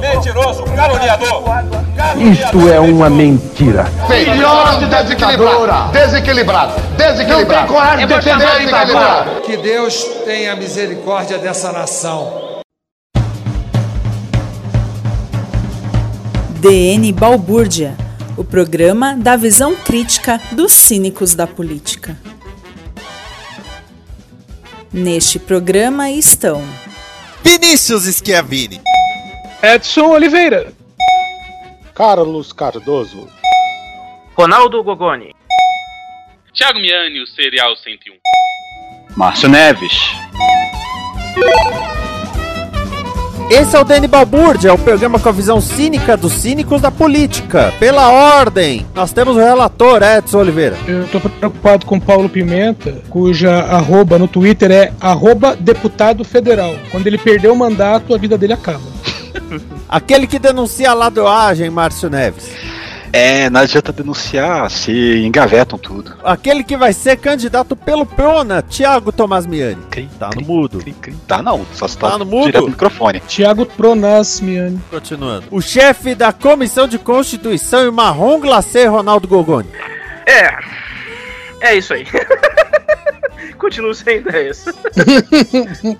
Mentiroso, caluniador. Isto é uma mentira. Filhote desequilibrado. Desequilibrado. Desequilibrado. Não tem coragem de defender desequilibrado. Que Deus tenha misericórdia dessa nação. DN Balbúrdia, o programa da visão crítica dos cínicos da política. Neste programa estão Vinícius Schiavini. Edson Oliveira. Carlos Cardoso. Ronaldo Gogoni. Thiago Miani, o Serial 101. Márcio Neves. Esse é o Dani Balbúrdia, o programa com a visão cínica dos cínicos da política. Pela ordem, nós temos o relator Edson Oliveira. Eu tô preocupado com Paulo Pimenta, cuja arroba no Twitter é arroba deputado federal. Quando ele perder o mandato, a vida dele acaba. Aquele que denuncia a ladroagem, Márcio Neves. É, não adianta denunciar, se engavetam tudo. Aquele que vai ser candidato pelo Prona, Thiago Tomás Miani. Cri, Tá cri, no mudo. cri, cri. Tá não, só se tá, Tá no mudo? direto no microfone. Tiago Pronasmiani. Continuando. O chefe da Comissão de Constituição e marrom glacê, Ronaldo Gogoni. É. É isso aí. Continuo sem ideias.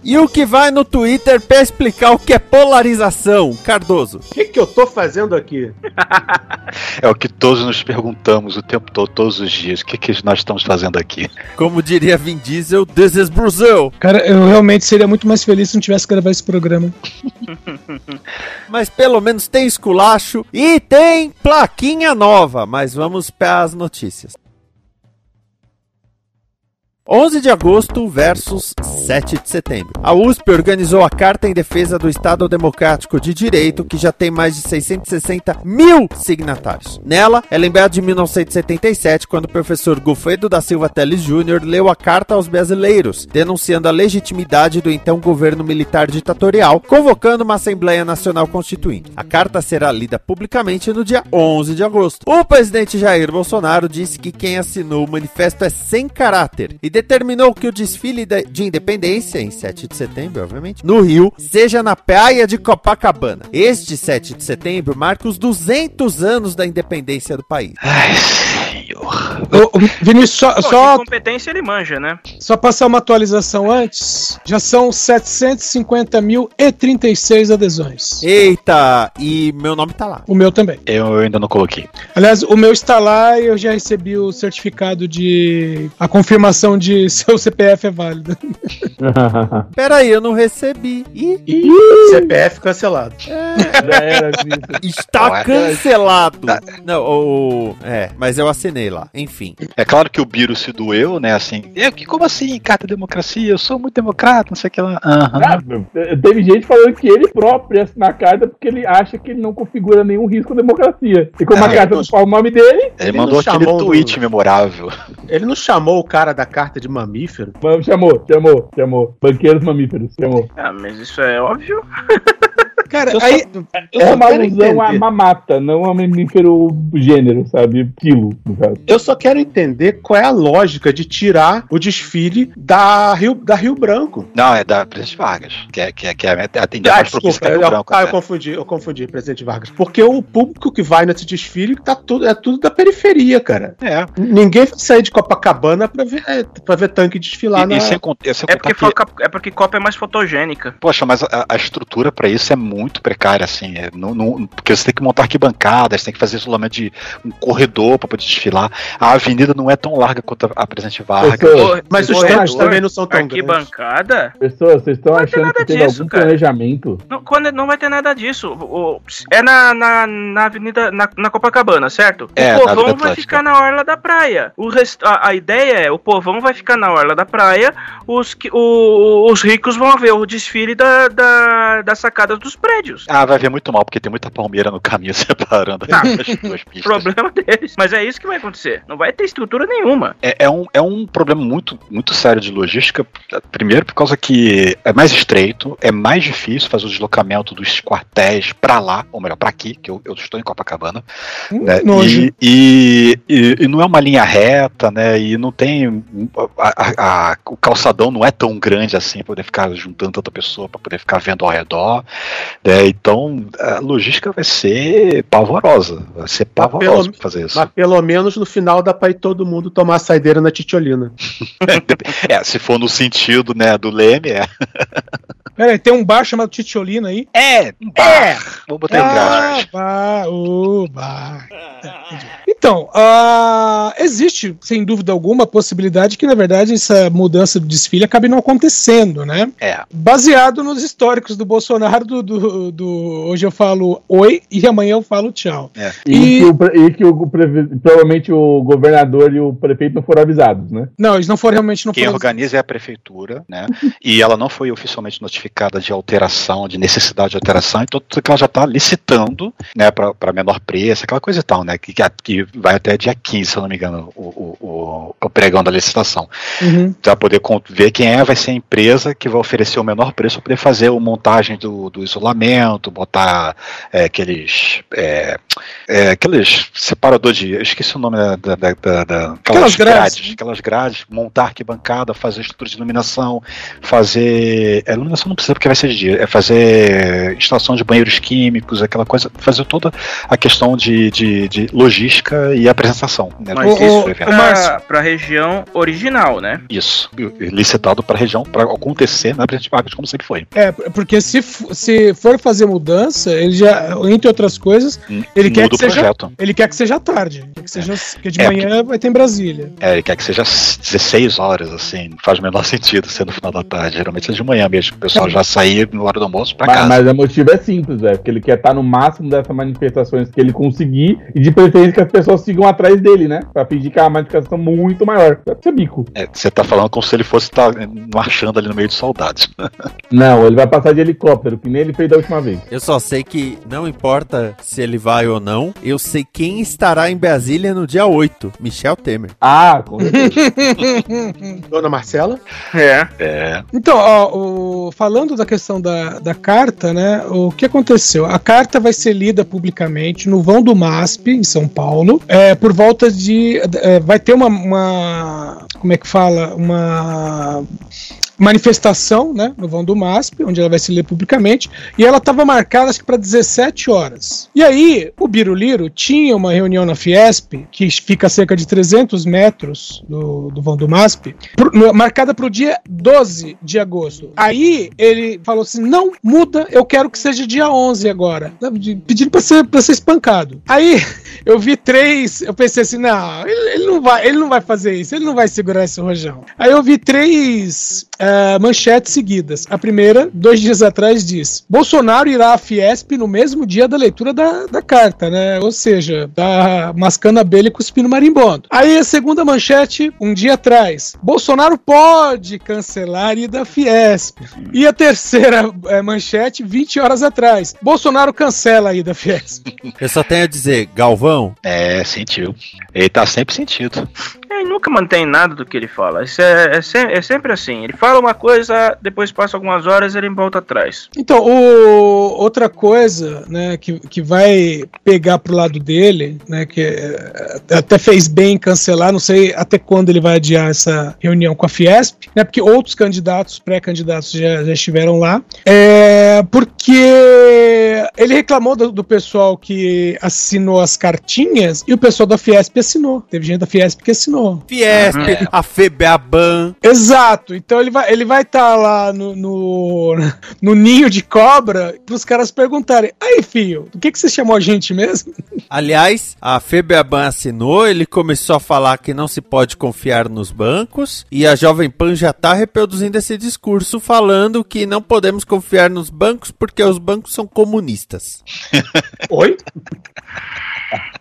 E o que vai no Twitter pra explicar o que é polarização, Cardoso. O que, que eu tô fazendo aqui? É o que todos nos perguntamos o tempo todo, todos os dias. O que, que nós estamos fazendo aqui? Como diria Vin Diesel, this is Brazil. Cara, eu realmente seria muito mais feliz se não tivesse que gravar esse programa. Mas pelo menos tem esculacho e tem plaquinha nova. Mas vamos para as notícias. 11 de agosto versus 7 de setembro. A USP organizou a Carta em Defesa do Estado Democrático de Direito, que já tem mais de 660 mil signatários. Nela, é lembrado de 1977, quando o professor Gulfredo da Silva Teles Júnior leu a carta aos brasileiros, denunciando a legitimidade do então governo militar ditatorial, convocando uma Assembleia Nacional Constituinte. A carta será lida publicamente no dia 11 de agosto. O presidente Jair Bolsonaro disse que quem assinou o manifesto é sem caráter e determinou que o desfile de de independência, em 7 de setembro, obviamente, no Rio, seja na praia de Copacabana. Este 7 de setembro marca os 200 anos da independência do país. Ai. Ô, ô, Vinícius, só, Pô, só, de competência ele manja, né? só passar uma atualização antes. Já são 750.036 adesões. Eita, e meu nome tá lá. O meu também. Eu ainda não coloquei. Aliás, o meu está lá e eu já recebi o certificado de. a confirmação de seu CPF é válido. Peraí, eu não recebi. Ih, E CPF cancelado. está Ué. cancelado. Não, o. É, mas eu assinei lá. Enfim. É claro que o Biro se doeu, né? Assim, eu, que, como assim, carta democracia? Eu sou muito democrata, não sei o que lá. Aham. Ah, teve gente falando que ele próprio ia assinar a carta porque ele acha que ele não configura nenhum risco à democracia. E como Ah, a carta eu- não fala o nome dele, Ele Ele mandou aquele chamou do- tweet memorável. Ele não chamou o cara da carta de mamífero? chamou, chamou, chamou. Banqueiros mamíferos, chamou. Ah, mas isso é óbvio. Cara, Eu aí. Eu É só uma alusão a entender. mamata, não a mamífero gênero, sabe? Quilo, no caso. Eu só quero entender qual é a lógica de tirar o desfile da Rio, da Rio Branco. Não, é da Presidente Vargas, que é, que é, que é atender Ah, mais propícia que desculpa, é Rio eu, Branco. ah, eu até. confundi, eu confundi, presidente Vargas. Porque o público que vai nesse desfile tá tudo, é tudo da periferia, cara. É. Ninguém vai sair de Copacabana pra ver, é, pra ver tanque desfilar E, na. e sem, cont- sem É porque, que, é porque Copa é mais fotogênica. poxa, mas a, a estrutura pra isso é muito precária, assim. É, não, não- porque você tem que montar arquibancadas, tem que fazer isolamento de um corredor para poder desfilar. A avenida não é tão larga quanto a, Presidente Vargas. Pessoas, Mas os tempos também não são tão grandes. Arquibancada? Pessoas, vocês estão achando que disso, algum cara. planejamento? Não, quando não vai ter nada disso. É na, na, na avenida, na, na Copacabana, certo? É, o povão vai ficar na orla da praia. O rest, a, a ideia é, o povão vai ficar na orla da praia, os, o- os ricos vão ver o desfile da, da, das sacadas dos prédios. Ah, vai ver muito mal, porque tem muita palmeira no caminho separando Ah, as duas pistas. Problema deles. Mas é isso que vai acontecer. Não vai ter estrutura nenhuma. É, é um, é um problema muito, muito sério de logística. Primeiro, por causa que é mais estreito, é mais difícil fazer o deslocamento dos quartéis pra lá, ou melhor, pra aqui, que eu, eu estou em Copacabana. né? nojo. E, e, e- e não é uma linha reta, né? E não tem. a- a- a- o calçadão não é tão grande assim pra poder ficar juntando tanta pessoa pra poder ficar vendo ao redor. Né? Então a logística vai ser pavorosa. Vai ser pavorosa pra fazer isso. Mas pelo menos no final dá pra ir todo mundo tomar a saideira na titiolina. É, se for no sentido, né, do Leme, é. Pera aí, tem um bar chamado Titiolina aí? É, um bar. Vamos botar em Ah, grátis. bar, o bar. Então, ah, existe, sem dúvida alguma, a possibilidade que, na verdade, essa mudança do desfile acabe não acontecendo, né? É. Baseado nos históricos do Bolsonaro, do, do, do- hoje eu falo oi e amanhã eu falo tchau. É. E, que, o, e que o provavelmente o governador e o prefeito não foram avisados, né? Não, eles não foram realmente não Quem foram. organiza é a prefeitura, né? E ela não foi oficialmente notificada de alteração, de necessidade de alteração, então tudo que ela já está licitando, né, para menor preço, aquela coisa e tal, né? Que, que vai até dia 15, se eu não me engano, o, o, o, pregão da licitação. Uhum. Para poder ver quem é, vai ser a empresa que vai oferecer o menor preço para poder fazer a montagem do, do isolamento, botar é, aqueles. É, é, aqueles separador de. Eu esqueci o nome da. da, da, da- Aquelas grades. Aquelas grades, montar arquibancada, fazer estrutura de iluminação, fazer. A iluminação não precisa porque vai ser de dia, é fazer instalação de banheiros químicos, aquela coisa, fazer toda a questão de, de, de logística e apresentação. Né, Mas isso evento. pra, pra região original, né? Isso, licitado para a região, para acontecer na Presidente Vargas, como sempre foi. É, porque se, se for fazer mudança, ele já, entre outras coisas, ele quer, que seja, projeto. ele quer que seja tarde. Quer que seja que de É, manhã vai ter em Brasília. É, ele quer que seja às 16 horas, assim, não faz o menor sentido ser no final da tarde. Geralmente é de manhã mesmo, o pessoal já sair na hora do almoço para Mas, casa. mas o motivo é simples, é porque ele quer estar no máximo dessas manifestações que ele conseguir e de preferência que as pessoas sigam atrás dele, né? Pra fingir que é uma manifestação muito maior. Deve ser bico. É, você tá falando como se ele fosse estar marchando ali no meio de soldados. Não, ele vai passar de helicóptero, que nem ele fez da última vez. Eu só sei que não importa se ele vai ou não, eu sei quem estará em Brasília no dia 8, Michel Temer. Ah, com Dona Marcela? É. É. Então, ó, o- falando da questão da, da carta, né? O que aconteceu? A carta vai ser lida publicamente no vão do MASP, em São Paulo, é, por volta de. é, vai ter uma, uma- Como é que fala? Uma manifestação, né, no vão do MASP, onde ela vai se ler publicamente, e ela estava marcada para 17 horas. E aí, o Biruliro tinha uma reunião na Fiesp, que fica a cerca de 300 metros do, do vão do MASP, no- marcada para o dia 12 de agosto. Aí ele falou assim: não, muda, eu quero que seja dia 11 agora. Pedindo para ser, ser espancado. Aí eu vi três, eu pensei assim: não, ele, ele não vai, ele não vai fazer isso, ele não vai segurar esse rojão. Aí eu vi três ah, manchetes seguidas. A primeira, dois dias atrás, diz: Bolsonaro irá à Fiesp no mesmo dia da leitura da, da carta, né? Ou seja, tá mascando abelha e cuspindo marimbondo. Aí a segunda manchete, um dia atrás: Bolsonaro pode cancelar a ida à Fiesp. E a terceira eh, manchete, 20 horas atrás: Bolsonaro cancela a ida à Fiesp. Eu só tenho a dizer, Galvão. É, sentiu. Ele tá sempre sentido. Ele nunca mantém nada do que ele fala. Isso é, é, se- é sempre assim. Ele fala uma coisa, depois passa algumas horas ele volta atrás. Então, o- outra coisa, né, que, que vai pegar pro lado dele, né, que é, até fez bem em cancelar, não sei até quando ele vai adiar essa reunião com a Fiesp, né, porque outros candidatos, pré-candidatos já, já estiveram lá, é porque ele reclamou do, do pessoal que assinou as cartinhas e o pessoal da Fiesp assinou. Teve gente da Fiesp que assinou. Fiesp, Uhum. a FEBEABAN. Exato. Então ele vai ele vai estar lá no, no, no ninho de cobra para os caras perguntarem: aí, filho, do que, que você chamou a gente mesmo? Aliás, a FEBEABAN assinou, ele começou a falar que não se pode confiar nos bancos e a Jovem Pan já tá reproduzindo esse discurso falando que não podemos confiar nos bancos porque os bancos são comunistas. Oi?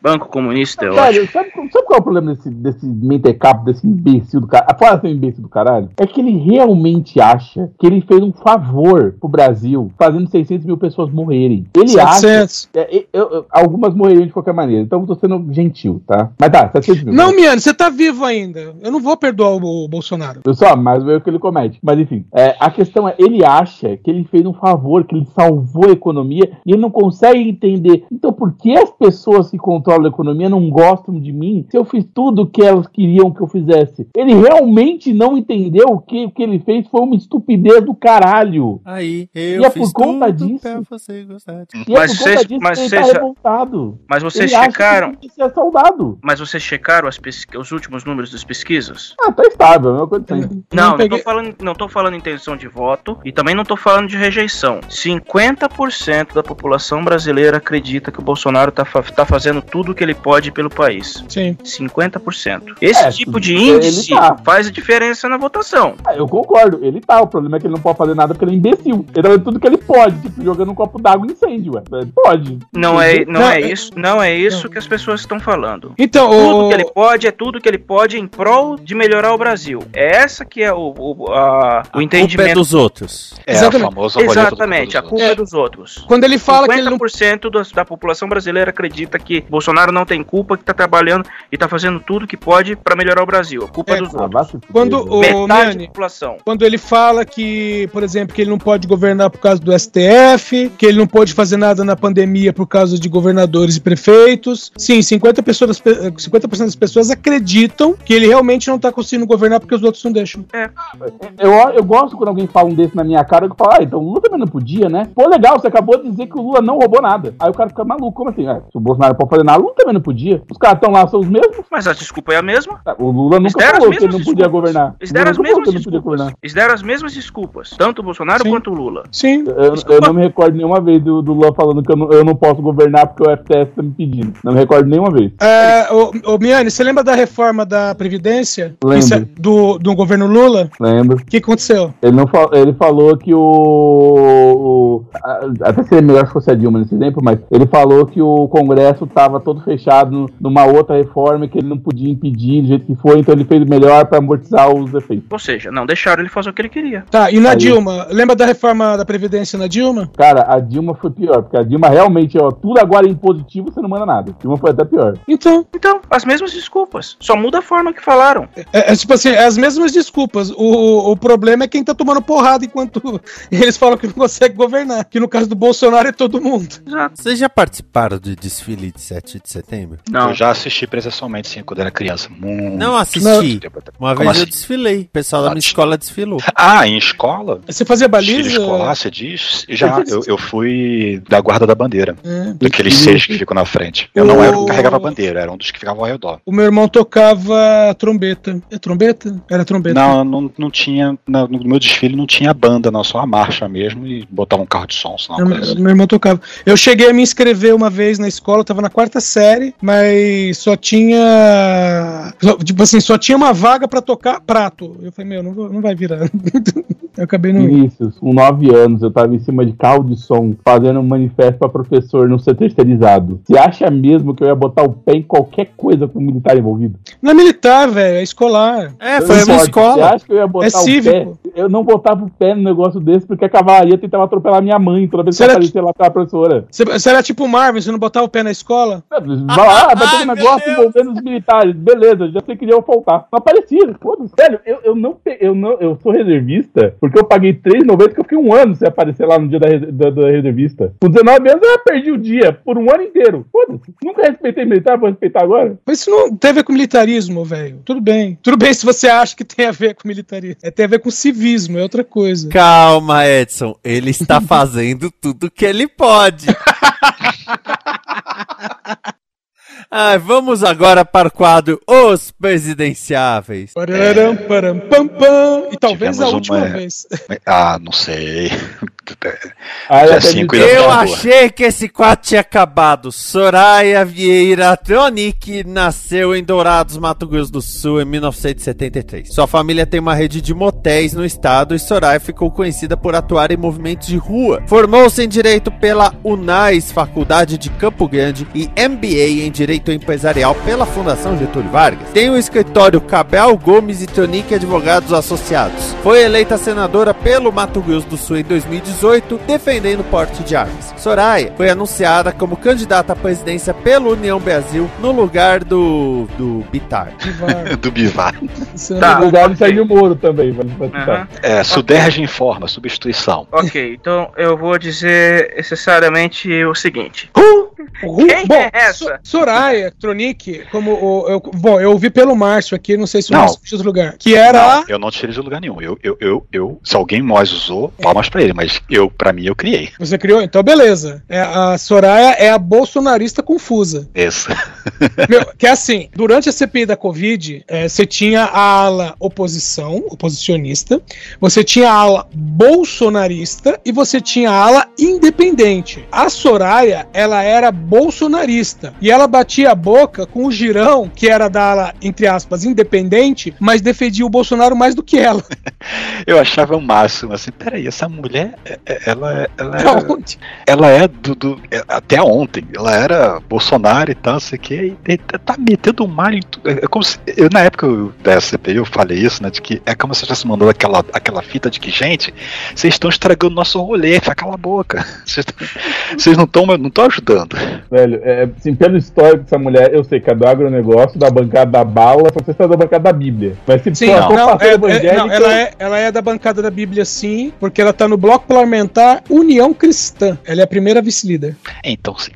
Banco comunista, eu Velho, acho. sabe, sabe qual é o problema desse, desse mentecapo, desse imbecil do caralho? Fora ser um imbecil do caralho. É que ele realmente acha que ele fez um favor pro Brasil fazendo 600 mil pessoas morrerem. Ele 700. acha. é, é, eu- eu- algumas morreriam de qualquer maneira. Então eu tô sendo gentil, tá? Mas tá, 700 mil. Não, Miane, você tá vivo ainda. Eu não vou perdoar o, o Bolsonaro. Eu só, mais o erro que ele comete. Mas enfim, é, a questão é, ele acha que ele fez um favor, que ele salvou a economia e ele não consegue entender. Então, por que as pessoas que controlam a economia não gostam de mim se eu fiz tudo o que elas queriam que eu fizesse? Ele realmente não entendeu que o que ele fez foi uma estupidez do caralho. Aí, eu E é fiz por conta tudo disso. pra você gostar. de- E é Mas por conta vocês- disso mas que vocês tá. Mas vocês Ele checaram. ser soldado. Mas vocês checaram as pesqui- os últimos números das pesquisas? Ah, tá estável, é coisa sempre. Não, não, peguei- tô falando, não tô falando intenção de voto e também não tô falando de rejeição. 50% da população brasileira acredita que o Bolsonaro tá, fa- tá fazendo tudo o que ele pode pelo país. Sim. 50%. Esse É, tipo de ele índice tá. faz a diferença na votação. Ah, eu concordo, ele tá. O problema é que ele não pode fazer nada porque ele é imbecil. Ele tá fazendo tudo que ele pode, tipo, jogando um copo d'água em incêndio, ué. Ele Pode. Não é, não Não, é é- isso, não é isso que as pessoas estão falando. Então, Tudo o... que ele pode é tudo que ele pode em prol de melhorar o Brasil. É essa que é o, o, a- o A culpa é entendimento. dos outros. É Exatamente. famosa Exatamente, a culpa dos culpa é dos outros. quando ele fala que ele não 50% da população brasileira acredita que Bolsonaro não tem culpa, que tá trabalhando e tá fazendo tudo que pode pra melhorar o Brasil. A culpa é, É, dos Ah, outros. Quando velho. o Metade da Miane, população. quando ele fala que, por exemplo, que ele não pode governar por causa do STF, que ele não pode fazer nada na pandemia por causa de governadores e prefeitos. Sim, 50%, pessoas, das pe- 50 das pessoas acreditam que ele realmente não tá conseguindo governar porque os outros não deixam. Eu, eu gosto quando alguém fala um desse na minha cara, eu falo, ah, então o Lula também não podia, né? Pô, legal, você acabou de dizer que o Lula não roubou nada. Aí o cara fica maluco, como assim? Ah, se o Bolsonaro não pode fazer nada, o Lula também não podia. Os caras estão lá, são os mesmos. Mas a desculpa é a mesma. Ah, O Lula nunca falou que ele não podia desculpas. governar. Eles deram as mesmas que ele não podia desculpas. Governar. Eles deram as mesmas desculpas. Tanto o Bolsonaro Sim. quanto o Lula. Sim. Eu, eu não me recordo nenhuma vez do, do Lula falando que eu não, eu não posso governar porque o FTS tá me pedindo. Não me recordo nenhuma vez. É, ô, ô, Miane, você lembra da reforma da Previdência? Lembro. Isso é do, do governo Lula? Lembro. O que aconteceu? Ele, não ele falou que o, o- a- Até seria melhor se fosse a Dilma nesse exemplo, mas ele falou que o Congresso estava todo fechado numa outra reforma que ele não podia impedir do jeito que foi, então ele fez o melhor para amortizar os efeitos. Ou seja, não deixaram ele fazer o que ele queria. Tá, e na Aí. Dilma? Lembra da reforma da Previdência na Dilma? Cara, a Dilma foi pior, porque a Dilma realmente, ó, tudo agora é impositivo, você não manda nada. A Dilma foi até pior. Então, Então, as mesmas desculpas. Só muda a forma que falaram. é, é tipo assim, é as mesmas desculpas. O, o problema é quem tá tomando porrada enquanto eles falam que não consegue governar. Que no caso do Bolsonaro é todo mundo. Exato. Vocês já participaram do desfile de 7 de setembro? Não. Eu já assisti presencialmente, sim, quando era criança. Muito Não assisti. atrás. Uma Como vez eu assim? desfilei. O pessoal da minha escola desfilou. Ah, em escola? Você fazia Desfile baliza? escolar, você diz? Já, eu, eu fui da guarda da bandeira. É. Daqueles seis que ficam na frente. Eu não era o que carregava a bandeira, era um dos que ficavam ao redor. O meu irmão tocava trombeta. É trombeta? Era trombeta. Não, não, não tinha. No meu desfile não tinha banda, não, só a marcha mesmo e botava um carro de som, senão Meu, uma coisa meu irmão tocava. Eu cheguei a me inscrever uma vez na escola, eu tava na quarta série, mas só tinha. Tipo assim, só tinha uma vaga pra tocar prato. Eu falei, meu, não, vou- não vai virar. eu acabei não indo. Vinícius, com 9 anos, eu tava em cima de carro de som, fazendo um manifesto pra professor não ser terceirizado. Você acha mesmo que eu ia botar o pé em qualquer coisa com militar envolvido? Não é militar, velho, é escolar. É, Eu foi a não minha pode. Você escola. acha que eu ia botar É o pé? cívico. Eu não botava o pé no negócio desse porque a cavalaria tentava atropelar minha mãe toda vez que eu aparecia lá pra professora. Você, era tipo Marvel, você não botava o pé na escola? Vai lá, vai ter Ai, um negócio envolvendo os militares. Beleza, já sei que iam faltar. Não aparecia. Foda-se. Sério, eu, eu, não, eu, não, eu sou reservista porque eu paguei R$3,90 que eu fiquei um ano sem aparecer lá no dia da, da, da reservista. Com 19 anos eu perdi o dia por um ano inteiro. Foda-se. Nunca respeitei militar, vou respeitar agora. Mas isso não tem a ver com militarismo, velho. Tudo bem. Tudo bem se você acha que tem a ver com militarismo. É, tem a ver com civismo, é outra coisa. Calma, Edson. Ele está fazendo tudo que ele pode. Ah, vamos agora para o quadro Os Presidenciáveis. Pararam, param, pam, pam. E talvez Tivemos a última uma- vez. Ah, não sei. Dia ainda Eu tá achei que esse quadro tinha acabado. Soraya Vieira Tronic nasceu em Dourados, Mato Grosso do Sul, em 1973. Sua família tem uma rede de motéis no estado e Soraya ficou conhecida por atuar em movimentos de rua. Formou-se em Direito pela UNAIS, Faculdade de Campo Grande, e MBA em Direito Empresarial pela Fundação Getúlio Vargas. Tem o escritório Cabral Gomes e Tronic Advogados Associados. Foi eleita senadora pelo Mato Grosso do Sul em 2018, defendendo o porte de armas. Soraya foi anunciada como candidata à presidência pela União Brasil no lugar do do Bitar. do Bivar. Tá, no lugar do Sérgio Moro também. Aham. É, Suderge informa, substituição. Ok, então eu vou dizer necessariamente o seguinte. Ru- Quem bom, é essa? So- Soraya Tronic, como o, eu, bom, eu ouvi pelo Márcio aqui, não sei se o Não. Márcio de outro lugar, que era Não, eu não tirei de lugar nenhum. Eu, eu, eu, eu, se alguém mais usou, palmas pra ele, mas eu, pra mim, eu criei. Você criou? Então, beleza. É, a Soraya é a bolsonarista confusa. Isso. Meu, que é assim, durante a CPI da Covid, é, você tinha a ala oposição, oposicionista, você tinha a ala bolsonarista e você tinha a ala independente. A Soraya, ela era bolsonarista e ela batia a boca com o Girão, que era da ala, entre aspas, independente, mas defendia o Bolsonaro mais do que ela. Eu achava o máximo, assim, peraí, essa mulher, é- é- ela, é- ela, é, ela é do, do- é, Até ontem, ela era Bolsonaro e tal, sei o que, e, tá metendo mal em tudo. É como se. Eu, na época eu- da CPI eu falei isso, né? De que é como se eu tivesse mandando aquela, aquela fita de que, gente, vocês estão estragando nosso rolê, cala a boca. Vocês não estão não tão ajudando. Velho, é, assim, pelo histórico dessa mulher, eu sei que é do agronegócio, da bancada da bala, só você está da bancada da Bíblia. Mas se Sim, for não, não, é- é- evangélico, não, ela, é, ela é da bancada da Bíblia, sim, porque ela tá no bloco parlamentar União Cristã. Ela é a primeira vice-líder. Então, sim.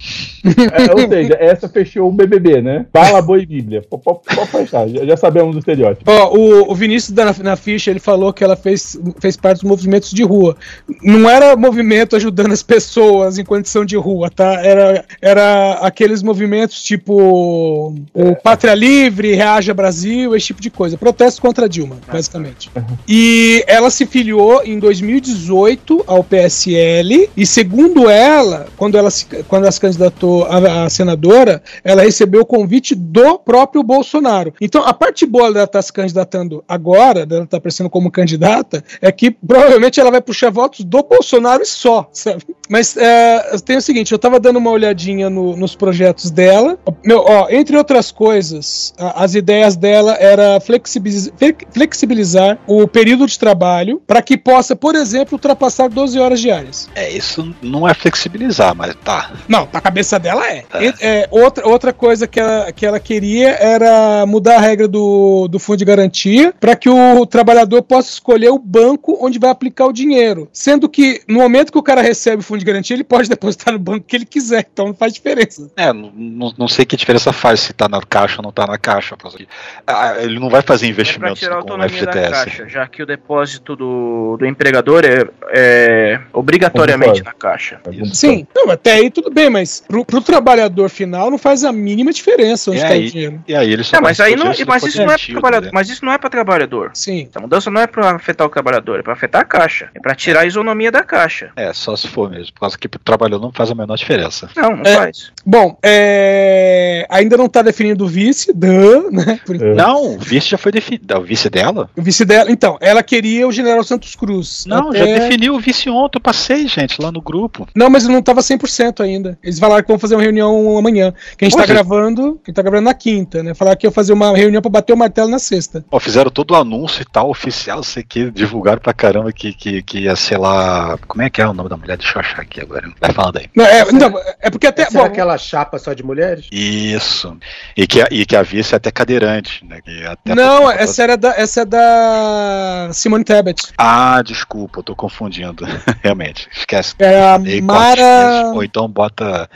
é, ou seja, essa fechou o BBB, né? Bala, boi e Bíblia. Pode, fechar, já, já sabemos do estereótipo. Ó, o, o Vinícius da, na ficha, ele falou que ela fez, fez parte dos movimentos de rua. Não era movimento ajudando as pessoas em condição de rua, tá? Era, era aqueles movimentos tipo o Pátria Livre, Reaja Brasil, esse tipo de coisa. Protesto contra a Dilma, basicamente. E ela se filiou em 2018 ao PSL e segundo ela, quando ela se, quando ela se candidatou a, a senadora, ela recebeu o convite do próprio Bolsonaro. Então, a parte boa dela estar se candidatando agora, dela estar aparecendo como candidata, é que provavelmente ela vai puxar votos do Bolsonaro e só, sabe? Mas é, tem o seguinte, eu tava dando uma olhadinha no- nos projetos dela. Meu, ó, entre outras coisas, a- as ideias dela era flexibiliz- fle- flexibilizar o período de trabalho para que possa, por exemplo, ultrapassar 12 horas diárias. É, isso não é flexibilizar, mas tá. Não, pra cabeça dela é. E- é, outra, outra coisa que ela, que ela queria era mudar a regra do, do fundo de garantia para que o trabalhador possa escolher o banco onde vai aplicar o dinheiro. Sendo que no momento que o cara recebe o fundo de garantia, ele pode depositar no banco que ele quiser, então não faz diferença. É, não, não- sei que diferença faz se tá na caixa ou não tá na caixa. que- Ah, ele não vai fazer investimentos tirar a com o autonomia da FGTS. caixa, já que o depósito do, do empregador é, é obrigatoriamente na caixa. Sim, não, até aí tudo bem, mas pro, pro trabalhador final não faz a mínima diferença onde E está o aí, dinheiro. e aí ele só É, mas aí não, se mas for isso não é demitido, trabalhador, né? mas isso não é para trabalhador. Sim. Essa mudança não é para afetar o trabalhador, é para afetar a caixa, é para tirar a isonomia da caixa. É, só se for mesmo. Por causa que pro trabalhador não faz a menor diferença. Não, não É. faz. Bom, é, ainda não está definido o vice, duh, né? Por enquanto. Não, o vice já foi definido. O vice dela? O vice dela, então, ela queria o General Santos Cruz. Não, Até- já definiu o vice ontem. Eu passei, gente, lá no grupo. Não, mas não tava 100% ainda. Eles falaram que vão fazer uma reunião amanhã. Que a gente tá Poxa. gravando, que tá gravando na quinta, né? Falaram que ia fazer uma reunião pra bater o martelo na sexta. Ó, fizeram todo o anúncio e tal, oficial, sei que, divulgaram pra caramba que, que, que ia ser lá. Como é que é o nome da mulher? Deixa eu achar aqui agora. Vai falando aí. Não, é, então, é porque até. Essa bom, é aquela chapa só de mulheres? Isso. E que, a- e que a vice é até cadeirante, né? Que até não, essa era da, essa é da Simone Tebet. Ah, desculpa, eu tô confundindo. Realmente, esquece. É a Mara-. Ou então bota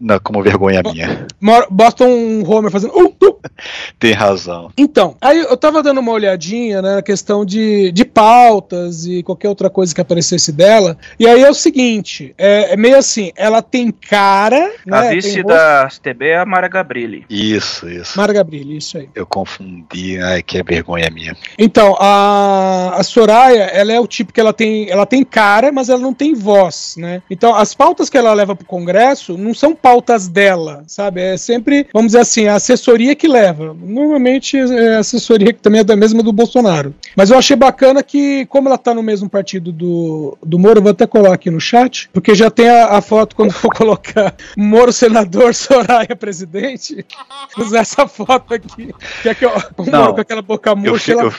na- como vergonha minha. Mor- Boston Homer fazendo. "Uh, uh". Tem razão. Então, aí eu tava dando uma olhadinha né, na questão de, de pautas e qualquer outra coisa que aparecesse dela. E aí é o seguinte: é, é meio assim, ela tem cara. A né, vice tem da STB é a Mara Gabrilli. Isso, isso. Mara Gabrilli, isso aí. Eu confundi, ai, que vergonha minha. Então, a, a Soraya, ela é o tipo que ela tem, ela tem cara, mas ela não tem voz, né? Então, as pautas que ela leva pro Congresso não são pautas dela, sabe? É sempre, vamos dizer assim, a assessoria que leva. Normalmente é a assessoria que também é da mesma do Bolsonaro. Mas eu achei bacana que, como ela tá no mesmo partido do, do Moro, eu vou até colocar aqui no chat, porque já tem a, a foto quando for colocar Moro senador, Soraya presidente. Usar essa foto aqui. Que é que eu, o Não, Moro com aquela boca Eu murcha. fico, ela-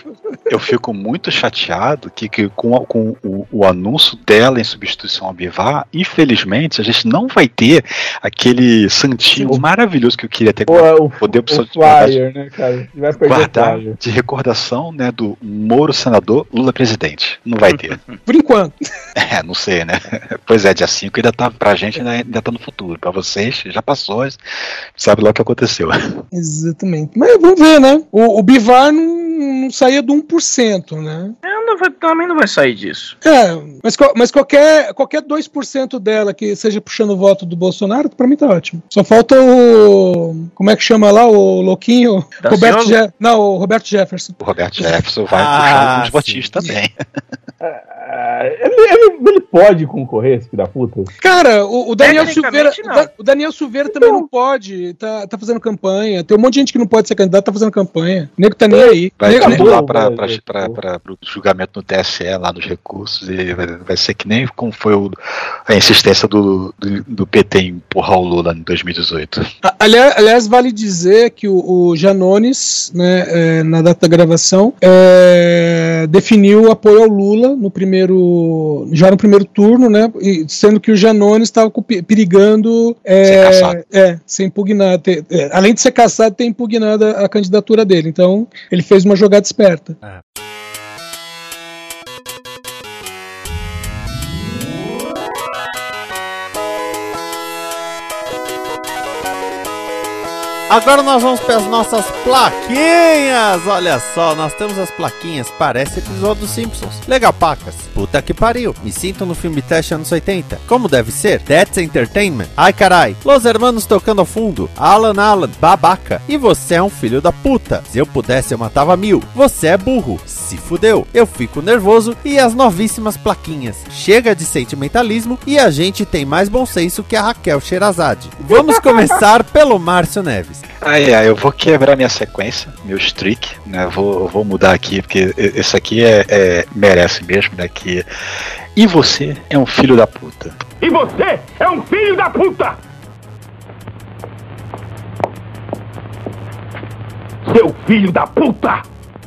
eu, eu fico muito chateado que, que com, a- com o, o anúncio dela em substituição ao Bivar, infelizmente, a gente não vai ter aquele santinho maravilhoso que eu queria ter O, o, poder o de flyer, né, cara? Vai perder o guardar de recordação né, do Moro senador, Lula presidente. Não vai ter. Por enquanto. É, não sei, né? Pois é, dia 5 ainda tá pra gente, ainda, ainda tá no futuro. Pra vocês, já passou, sabe lá o que aconteceu. Exatamente. Mas vamos ver, né? O, o Bivar não, não saía do 1%, né? Não vai- também não vai sair disso. É, mas, mas qualquer, qualquer 2% dela que seja puxando o voto do Bolsonaro, pra mim tá ótimo. Só falta o. Como é que chama lá? O louquinho? Roberto Je- Não, o Roberto Jefferson. O Roberto Jefferson vai Ah, puxar alguns votinhos também. Ah, Ele, ele- ele pode concorrer, esse filho da puta? Cara, o, o Daniel Silveira. O, Da- o Daniel Silveira também não pode. Tá, tá fazendo campanha. Tem um monte de gente que não pode ser candidato, tá fazendo campanha. O nego tá nem aí. Vai Nego- tudo lá pra, velho, pra, pra, pra- pro julgamento no TSE, lá nos recursos, e vai, vai ser que nem como foi o- a insistência do, do, do PT em empurrar o Lula em 2018. A- Aliás, aliás, vale dizer que o, o Janones, né, é, na data da gravação, é, definiu apoio ao Lula no primeiro, já no primeiro turno, né, sendo que o Janones estava perigando é, Ser caçado. é, ser impugnado, ter- é, além de ser caçado, ter impugnado a, a candidatura dele. Então, ele fez uma jogada esperta. Agora nós vamos para as nossas plaquinhas. Olha só, nós temos as plaquinhas. Parece episódio dos Simpsons. Legal, pacas. Puta que pariu. Me sinto no filme Teste anos 80. Como deve ser? That's Entertainment. Ai carai. Los Hermanos tocando ao fundo. Alan Alan. Babaca. E você é um filho da puta. Se eu pudesse, eu matava mil. Você é burro. Se fudeu. Eu fico nervoso. E as novíssimas plaquinhas. Chega de sentimentalismo e a gente tem mais bom senso que a Raquel Sherazade. Vamos começar pelo Márcio Neves. Ai, ai, eu vou quebrar minha sequência, meu streak, né? Vou, vou mudar aqui, porque esse aqui é, é- merece mesmo, né? Que. E você é um filho da puta. E você é um filho da puta! Seu filho da puta!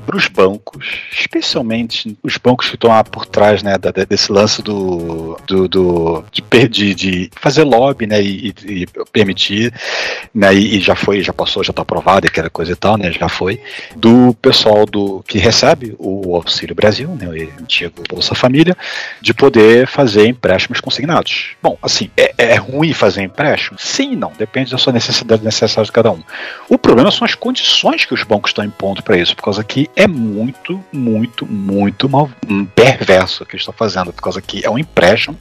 Para os bancos, especialmente os bancos que estão lá por trás né, da- desse lance do, do, do- de, de- fazer lobby né, e, e- permitir, né, e, já foi, já passou, já está aprovado, aquela coisa e tal, né, já foi, do pessoal do que recebe o Auxílio Brasil, né, o antigo Bolsa Família, de poder fazer empréstimos consignados. Bom, assim, é, é ruim fazer empréstimo? Sim não, depende da sua necessidade necessária de cada um. O problema são as condições que os bancos estão impondo para isso, por causa que é muito, muito, muito mal, um perverso que eles estão fazendo, por causa que é um empréstimo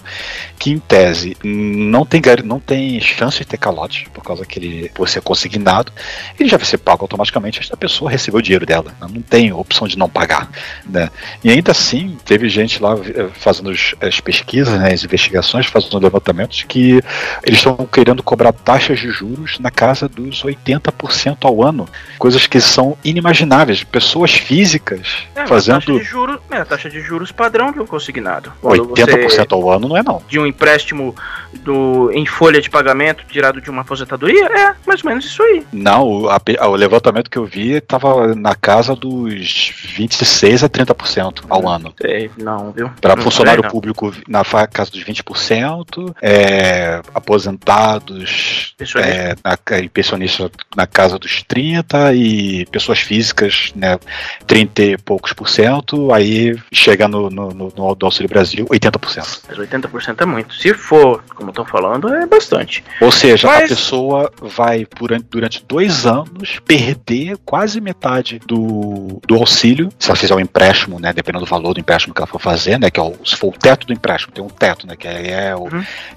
que, em tese, não tem, não tem chance de ter calote, por causa que ele, por ser consignado, ele já vai ser pago automaticamente da pessoa receber o dinheiro dela. né? Não tem opção de não pagar. Né? E ainda assim, teve gente lá eh, fazendo as pesquisas, né, as investigações, fazendo levantamentos, que eles estão querendo cobrar taxas de juros na casa dos 80% ao ano, coisas que são inimagináveis. Pessoas físicas É, fazendo taxa de juros, é a taxa de juros padrão de um consignado. Quando 80% você- ao ano não é não. de um empréstimo do, em folha de pagamento tirado de uma aposentadoria, é mais ou menos isso aí. Não, o, a o levantamento que eu vi estava na casa dos 26 a 30% ao ano. Sei, não, viu? Para funcionário sei, não. público na fa- casa dos 20%, é, aposentados é, na, e pensionistas na casa dos 30% e pessoas físicas né, 30 e poucos por cento, aí chega no, no, no, no Auxílio Brasil 80%. Mas 80% é muito. Se for, como estão falando, é bastante. Ou seja, Mas- a pessoa vai por, durante dois anos perder quase metade do, do auxílio, se ela fizer um empréstimo, né? Dependendo do valor do empréstimo que ela for fazer, né? Que é o, se for o teto do empréstimo, tem um teto, né? Que é, o,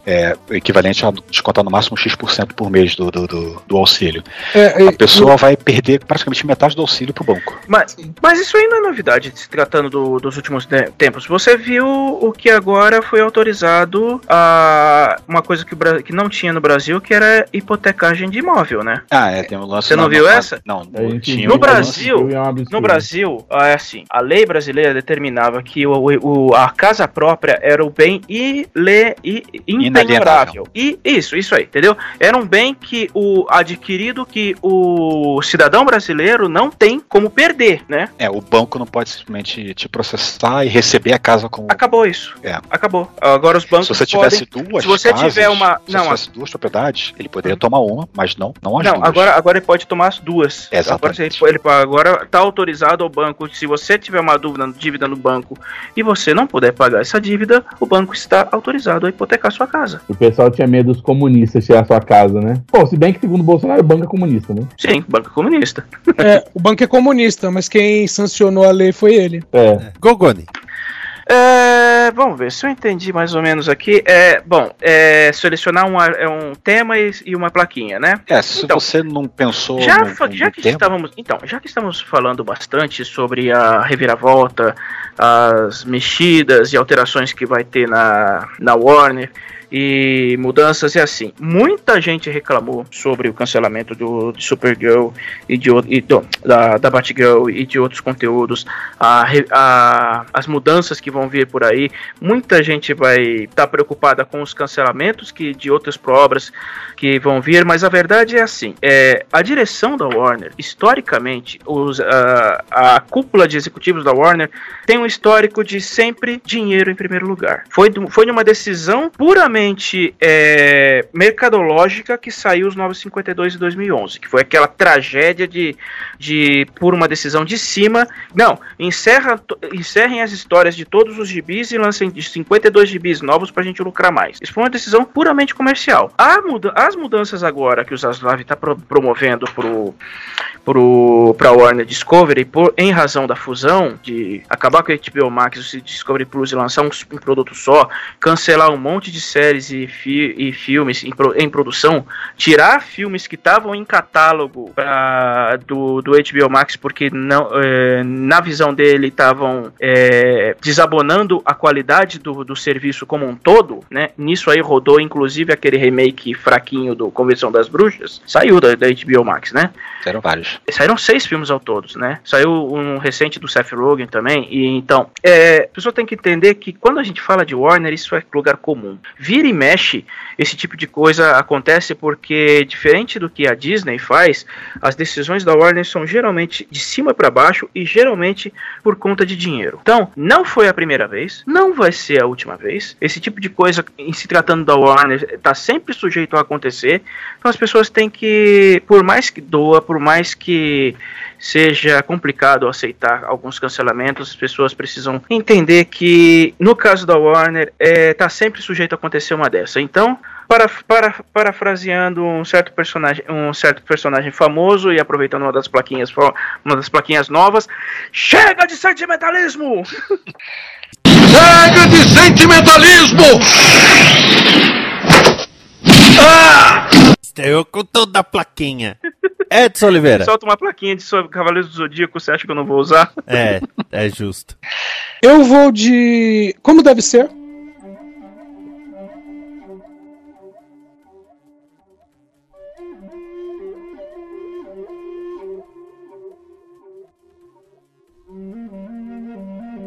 é o equivalente a descontar no máximo X% por mês do, do, do, do auxílio. É, a pessoa vai perder praticamente metade do auxílio pro banco. Mas, mas isso aí não é novidade, se tratando do- dos últimos te- tempos. Você viu o que agora foi autorizado a uma coisa que, que não tinha no Brasil, que era hipotecagem de imóvel, né? Ah, é, tem um lance. Você não na- viu na- essa? Não, gente tinha No um Brasil, no Brasil, é assim, a lei brasileira determinava que o, o- a casa própria era o bem ile, i- impenhorável. E isso, isso aí, entendeu? Era um bem que o adquirido que o cidadão brasileiro não tem como perder, né? É, o banco não pode simplesmente te processar e receber a casa como. Acabou isso. É. Acabou. Agora os bancos Se você tivesse podem- duas se você casas, tiver uma, se não, você tivesse duas propriedades, ele poderia tomar uma, mas não, não as Não, duas. agora, agora ele pode tomar as duas. Exatamente. Agora, ele, ele- agora tá autorizado ao banco. Se você tiver uma dúvida, dívida no banco e você não puder pagar essa dívida, o banco está autorizado a hipotecar sua casa. O pessoal tinha medo dos comunistas tirar sua casa, né? Pô, se bem que segundo o Bolsonaro, o banco é comunista, né? Sim, banco comunista. É, o banco é comunista, mas quem sancionou a lei foi ele. É. Gogoni. É, vamos ver se eu entendi mais ou menos aqui. É, bom, é selecionar um, é um tema e, e uma plaquinha, né? É, se Então, você não pensou Já, no, no já que tema, estávamos, então, já que estamos falando bastante sobre a reviravolta, as mexidas e alterações que vai ter na, na Warner e mudanças e assim, muita gente reclamou sobre o cancelamento do de Supergirl e de e do- da, da Batgirl e de outros conteúdos, a, a- as mudanças que vão vir por aí. Muita gente vai estar preocupada com os cancelamentos que de outras obras que vão vir, mas a verdade é assim: é, a direção da Warner, historicamente, os, a, a cúpula de executivos da Warner tem um histórico de sempre dinheiro em primeiro lugar. Foi, foi uma decisão puramente é, mercadológica que saiu os 952 de 2011, que foi aquela tragédia de, de por uma decisão de cima. Não, encerra, encerrem as histórias de todos os gibis e lancem de 52 gibis novos pra gente lucrar mais. Isso foi uma decisão puramente comercial. A muda- as mudanças agora que o Zaslav está promovendo pro pro para Warner Discovery por em razão da fusão de acabar com a HBO Max o Discovery Plus e lançar um, um produto só, cancelar um monte de séries e, fi- e filmes em, pro- em produção, tirar filmes que estavam em catálogo pra- do, do HBO Max porque não eh, na visão dele estavam eh, desabonando a qualidade do, do serviço como um todo, né? Nisso aí rodou inclusive aquele remake fraquinho do Convenção das Bruxas, saiu da, da HBO Max, né? Eram vários. Saíram seis filmes ao todos, né? Saiu um recente do Seth Rogen também. E então, é, a pessoa tem que entender que quando a gente fala de Warner, isso é lugar comum. Vira e mexe, esse tipo de coisa acontece porque, diferente do que a Disney faz, as decisões da Warner são geralmente de cima para baixo e geralmente por conta de dinheiro. Então, não foi a primeira vez, não vai ser a última vez. Esse tipo de coisa, em se tratando da Warner, está sempre sujeito a acontecer. Então, as pessoas têm que, por mais que doa, por mais que seja complicado aceitar alguns cancelamentos, as pessoas precisam entender que, no caso da Warner, está sempre sujeito a acontecer uma dessa. Então, para, para, parafraseando um certo personagem, um certo personagem famoso e aproveitando uma das plaquinhas, uma das plaquinhas novas, chega de sentimentalismo! Chega de sentimentalismo! Eu com toda a plaquinha. Edson Oliveira. Solta uma plaquinha de Cavaleiros do Zodíaco, você acha que eu não vou usar? É, é justo. Eu vou de. Como deve ser?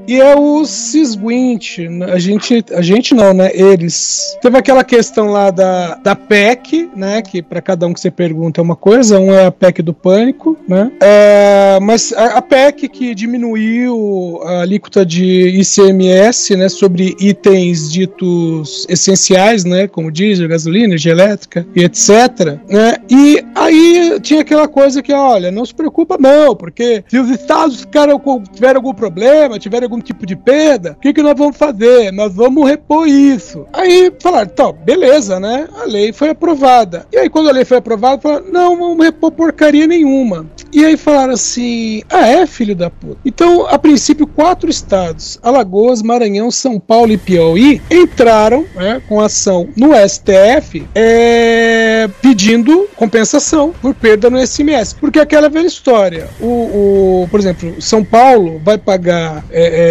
E é o Cisguint. A gente, a gente não, né? Eles. Teve aquela questão lá da, da PEC, né? Que para cada um que você pergunta é uma coisa. Um é a PEC do pânico, né? É, mas a, a PEC que diminuiu a alíquota de ICMS, né? Sobre itens ditos essenciais, né? Como diesel, gasolina, energia elétrica e etc. Né? E aí tinha aquela coisa que, olha, não se preocupa não, porque se os estados ficaram tiveram algum problema, tiveram algum tipo de perda, o que, que nós vamos fazer? Nós vamos repor isso. Aí falaram, então, beleza, né? A lei foi aprovada. E aí, quando a lei foi aprovada, falaram, não, vamos repor porcaria nenhuma. E aí falaram assim: ah, é, filho da puta. Então, a princípio, quatro estados, Alagoas, Maranhão, São Paulo e Piauí, entraram né, com ação no STF é, pedindo compensação por perda no ICMS. Porque aquela velha história. O, o por exemplo, São Paulo vai pagar é, é,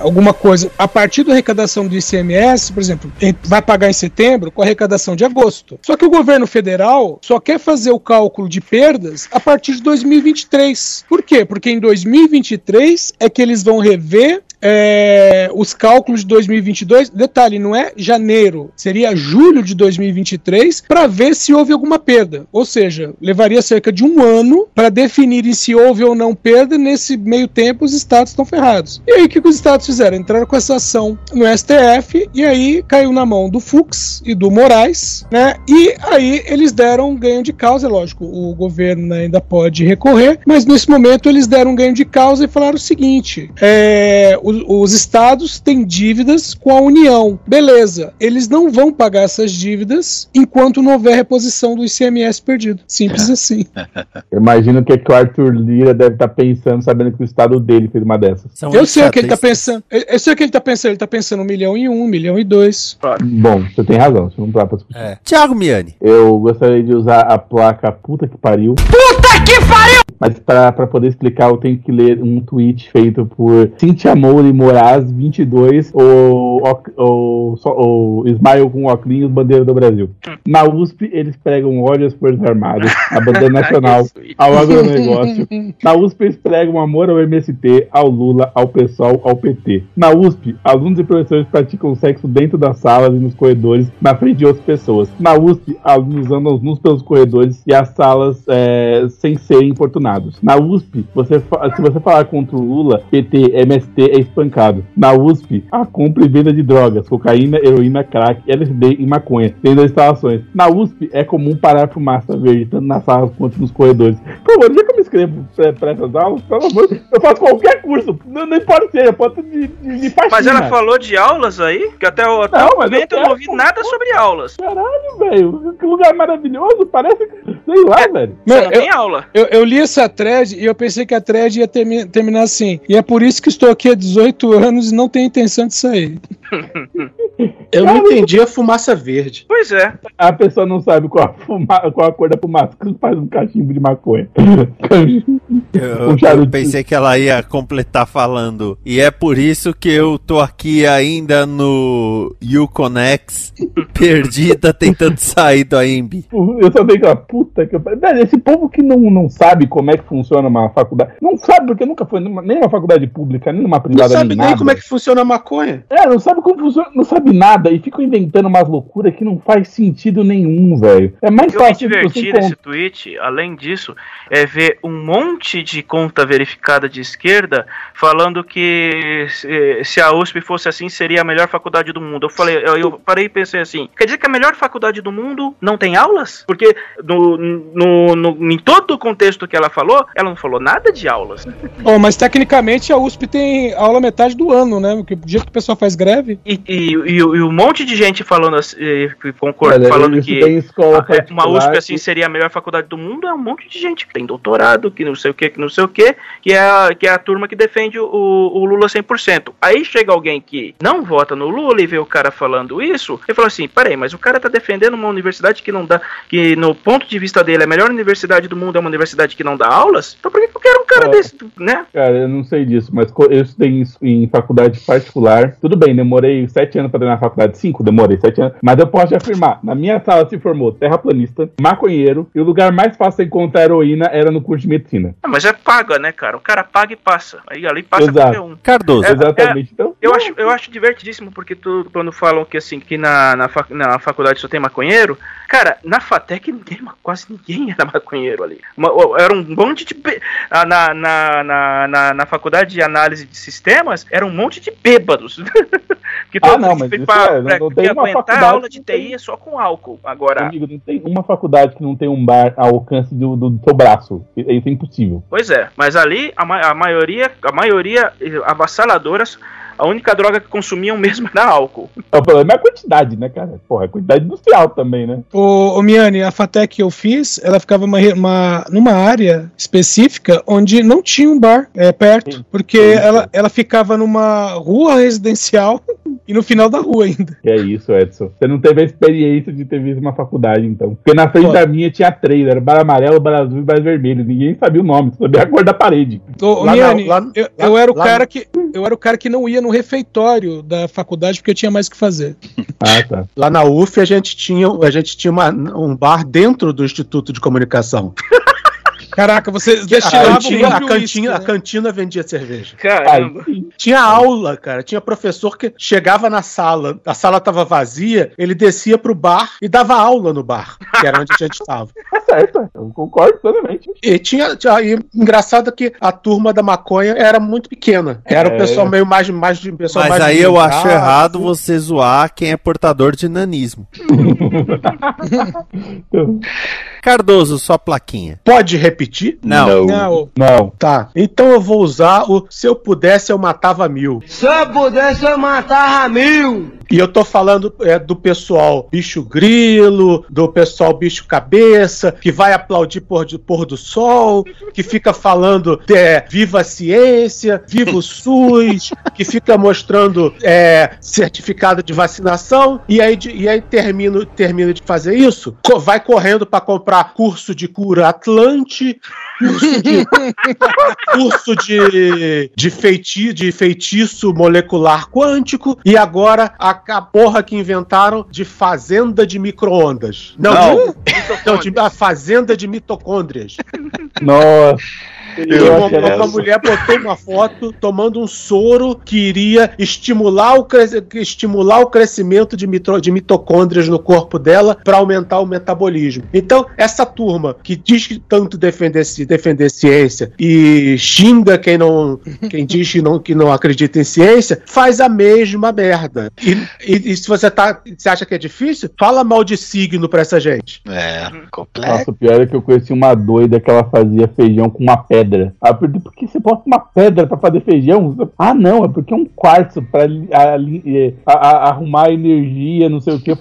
alguma coisa a partir da arrecadação do ICMS, por exemplo, vai pagar em setembro com a arrecadação de agosto. Só que o governo federal só quer fazer o cálculo de perdas a partir de 2023. Por quê? Porque em 2023 é que eles vão rever é, os cálculos de 2022. Detalhe, não é janeiro, seria julho de 2023 para ver se houve alguma perda. Ou seja, levaria cerca de um ano para definirem se houve ou não perda. Nesse meio tempo, os estados estão ferrados. E aí, o que, que os estados fizeram? Entraram com essa ação no STF e aí caiu na mão do Fux e do Moraes, né? E aí eles deram um ganho de causa, é lógico, o governo ainda pode recorrer, mas nesse momento eles deram um ganho de causa e falaram o seguinte: é, os, os estados têm dívidas com a União. Beleza, eles não vão pagar essas dívidas enquanto não houver reposição do ICMS perdido. Simples assim. Imagino que, que o Arthur Lira deve estar tá pensando, sabendo que o estado dele fez uma dessas. São eu sei o que ele está pensando. Eu sei o que ele está pensando. Ele está pensando um milhão e um, um milhão e dois. Bom, você tem razão. Você não tá pra é. Tiago Miani. Eu gostaria de usar a placa puta que pariu. Puta que pariu! Mas para poder explicar, eu tenho que ler um tweet feito por Cintia Moura Moraes 22 ou, ou, ou Smile com óculos, bandeira do Brasil. Na USP, eles pregam ódio às Forças Armadas, a bandeira nacional, ao agronegócio. Na USP, eles pregam amor ao MST, ao Lula, ao PSOL, ao PT. Na USP, alunos e professores praticam sexo dentro das salas e nos corredores, na frente de outras pessoas. Na USP, alunos andam nus pelos corredores e as salas é, sem serem importunados. Na USP, você, se você falar contra o Lula, PT, MST é espancado. Na USP, a compra e venda de drogas, cocaína, heroína, crack, LSD e maconha, dentro das instalações. Na USP, é comum parar fumaça verde, tanto nas salas quanto nos corredores. Por favor, já que eu me inscrevo para essas aulas, pelo amor de eu faço qualquer curso, não, não importa ser, eu posso de, de, de Mas ela falou de aulas aí? Que até, o, até não, o momento eu, eu não ouvi nada sobre aulas. Caralho, velho, que lugar maravilhoso, parece que, sei lá, é, velho. Você não tem aula. Eu, eu li essa thread e eu pensei que a thread ia termi terminar assim. E é por isso que estou aqui há 18 anos e não tenho intenção de sair. Eu não entendi a fumaça verde. Pois é. A pessoa não sabe qual a, fuma, qual a cor da fumaça, que faz um cachimbo de maconha. Eu, eu, pensei que ela ia completar falando. E é por isso que eu tô aqui ainda no Uconex, perdida, tentando sair do AIMB. Eu só tenho que puta que. Velho, esse povo que não, não sabe como é que funciona uma faculdade. Não sabe porque nunca foi numa, nem numa faculdade pública, nem numa privada. Não sabe nem, nem como é que funciona a maconha. É, não sabe como funciona, não sabe nada e ficam inventando umas loucuras que não faz sentido nenhum, velho. É mais eu fácil. Eu me diverti nesse tweet, além disso, é ver um monte de conta verificada de esquerda falando que se, se a USP fosse assim seria a melhor faculdade do mundo. Eu falei, eu, eu, parei e pensei assim, quer dizer que a melhor faculdade do mundo não tem aulas? Porque no, no, no, em todo o contexto que ela falou, ela não falou nada de aulas. Oh, mas tecnicamente a USP tem aula metade do ano, né? Porque do jeito que o pessoal faz greve. E, e, e, e um monte de gente falando assim, concorda, falando que a, uma USP assim seria a melhor faculdade do mundo, é um monte de gente que tem doutorado, que não sei o que, que não sei o que, que é a, que é a turma que defende o, o Lula 100%. Aí chega alguém que não vota no Lula e vê o cara falando isso, e fala assim, peraí, mas o cara tá defendendo uma universidade que não dá, que no ponto de vista dele, a melhor universidade do mundo é uma universidade que não dá aulas? Então por que eu quero um cara é, desse, né? Cara, eu não sei disso, mas eu estudei isso em faculdade particular. Tudo bem, demorei sete anos para ter na faculdade, cinco, demorei sete anos, mas eu posso afirmar, na minha sala se formou terraplanista, maconheiro, e o lugar mais fácil de encontrar heroína era no curso de medicina. Ah, mas é paga, né, cara? O cara paga e passa. Aí ali passa Exato. qualquer um. Cardoso. É, Exatamente. Então, Eu acho, eu acho divertidíssimo porque tu, quando falam que assim, que na, na, fac- na faculdade só tem maconheiro, cara, na FATEC ninguém, quase ninguém era maconheiro ali. Uma- era um monte de. ah, Na, na, na, na, na faculdade de análise de sistemas, era um monte de bêbados. que Ah, não, mas isso pra- é, pra- não tem uma faculdade aula de TI é só com álcool. Agora. Amigo, não tem uma faculdade que não tem um bar ao alcance do, do seu braço. Isso é impossível. Pois é, mas ali a, ma- a maioria, a maioria eh, avassaladoras, a única droga que consumiam mesmo era álcool. O problema é a quantidade, né, cara? Porra, a quantidade industrial também, né? O, o Miane, a FATEC que eu fiz, ela ficava uma, uma- numa área específica onde não tinha um bar é, perto, porque ela, ela ficava numa rua residencial e no final da rua ainda. Que é isso, Edson. Você não teve a experiência de ter visto uma faculdade, então. Porque na frente Pô. da minha tinha três, era bar amarelo, bar azul e bar vermelho. Ninguém sabia o nome, sabia a cor da parede. Ô, Lá Miane, na- lá- eu, lá- eu era o lá cara que eu era o cara que não ia no refeitório da faculdade porque eu tinha mais o que fazer. Ah, tá. Lá na UF a gente tinha, a gente tinha uma- um bar dentro do Instituto de Comunicação. Caraca, vocês A cantina, a, cantina, a né? cantina vendia cerveja. Caramba. Tinha aula, cara. Tinha professor que chegava na sala, a sala tava vazia, ele descia pro bar e dava aula no bar, que era onde a gente tava. Tá certo, eu concordo plenamente. E tinha, tinha e engraçado que a turma da maconha era muito pequena. Era o É. pessoal meio mais mais de pessoal Mas mais aí eu acho errado assim. você zoar quem é portador de nanismo. Cardoso, sua plaquinha. Pode repetir? Não. Não. Não. Tá. Então eu vou usar o se eu pudesse eu matava mil. Se eu pudesse, eu matava mil. E eu tô falando é, do pessoal bicho grilo, do pessoal bicho cabeça, que vai aplaudir pôr, de, pôr do sol, que fica falando é, viva a ciência, viva o SUS, que fica mostrando é, certificado de vacinação, e aí, de- e aí termino, termino de fazer isso, co- vai correndo para comprar curso de cura Atlante, curso de, curso de, de, feiti, de feitiço molecular quântico e agora a, a porra que inventaram de fazenda de micro-ondas. Não, Não. de- não, de, a fazenda de mitocôndrias. Nossa. Eu uma, uma mulher botou uma foto tomando um soro que iria estimular o, cres- estimular o crescimento de, mitro- de mitocôndrias no corpo dela para aumentar o metabolismo. Então, essa turma que diz que tanto defender, defender ciência e xinga quem não quem diz que não, que não acredita em ciência, faz a mesma merda. E, e- e se você tá, você acha que é difícil, fala mal de signo pra essa gente. É, complexo. Nossa, o pior é que eu conheci uma doida que ela fazia feijão com uma pedra. Aí eu perguntei, por que você bota uma pedra pra fazer feijão? Ah, não, é porque é um quartzo pra li- a- li- eh, arrumar energia, não sei o que.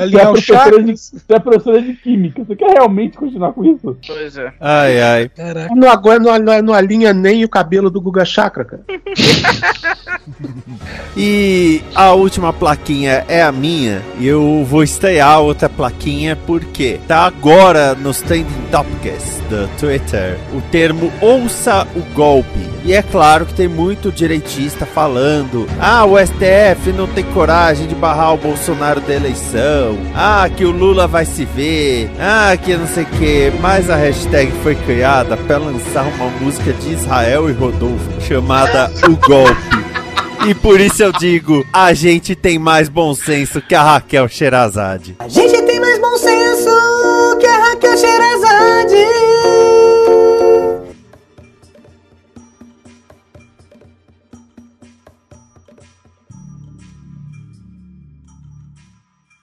Você é, os professora de, você é professora de química, você quer realmente continuar com isso? Pois é. Ai, ai. Caraca. Não, agora não, não, não alinha nem o cabelo do Guga Chakra, cara. E a última plaquinha é a minha. E eu vou estrear outra plaquinha porque tá agora nos trending topics do Twitter o termo ouça o golpe. E é claro que tem muito direitista falando: ah, o STF não tem coragem de barrar o Bolsonaro da eleição. Ah, que o Lula vai se ver. Ah, que não sei o que. Mas a hashtag foi criada para lançar uma música de Israel e Rodolfo chamada O Golpe. E por isso eu digo, a gente tem mais bom senso que a Raquel Sherazade. A gente tem mais bom senso que a Raquel Sherazade.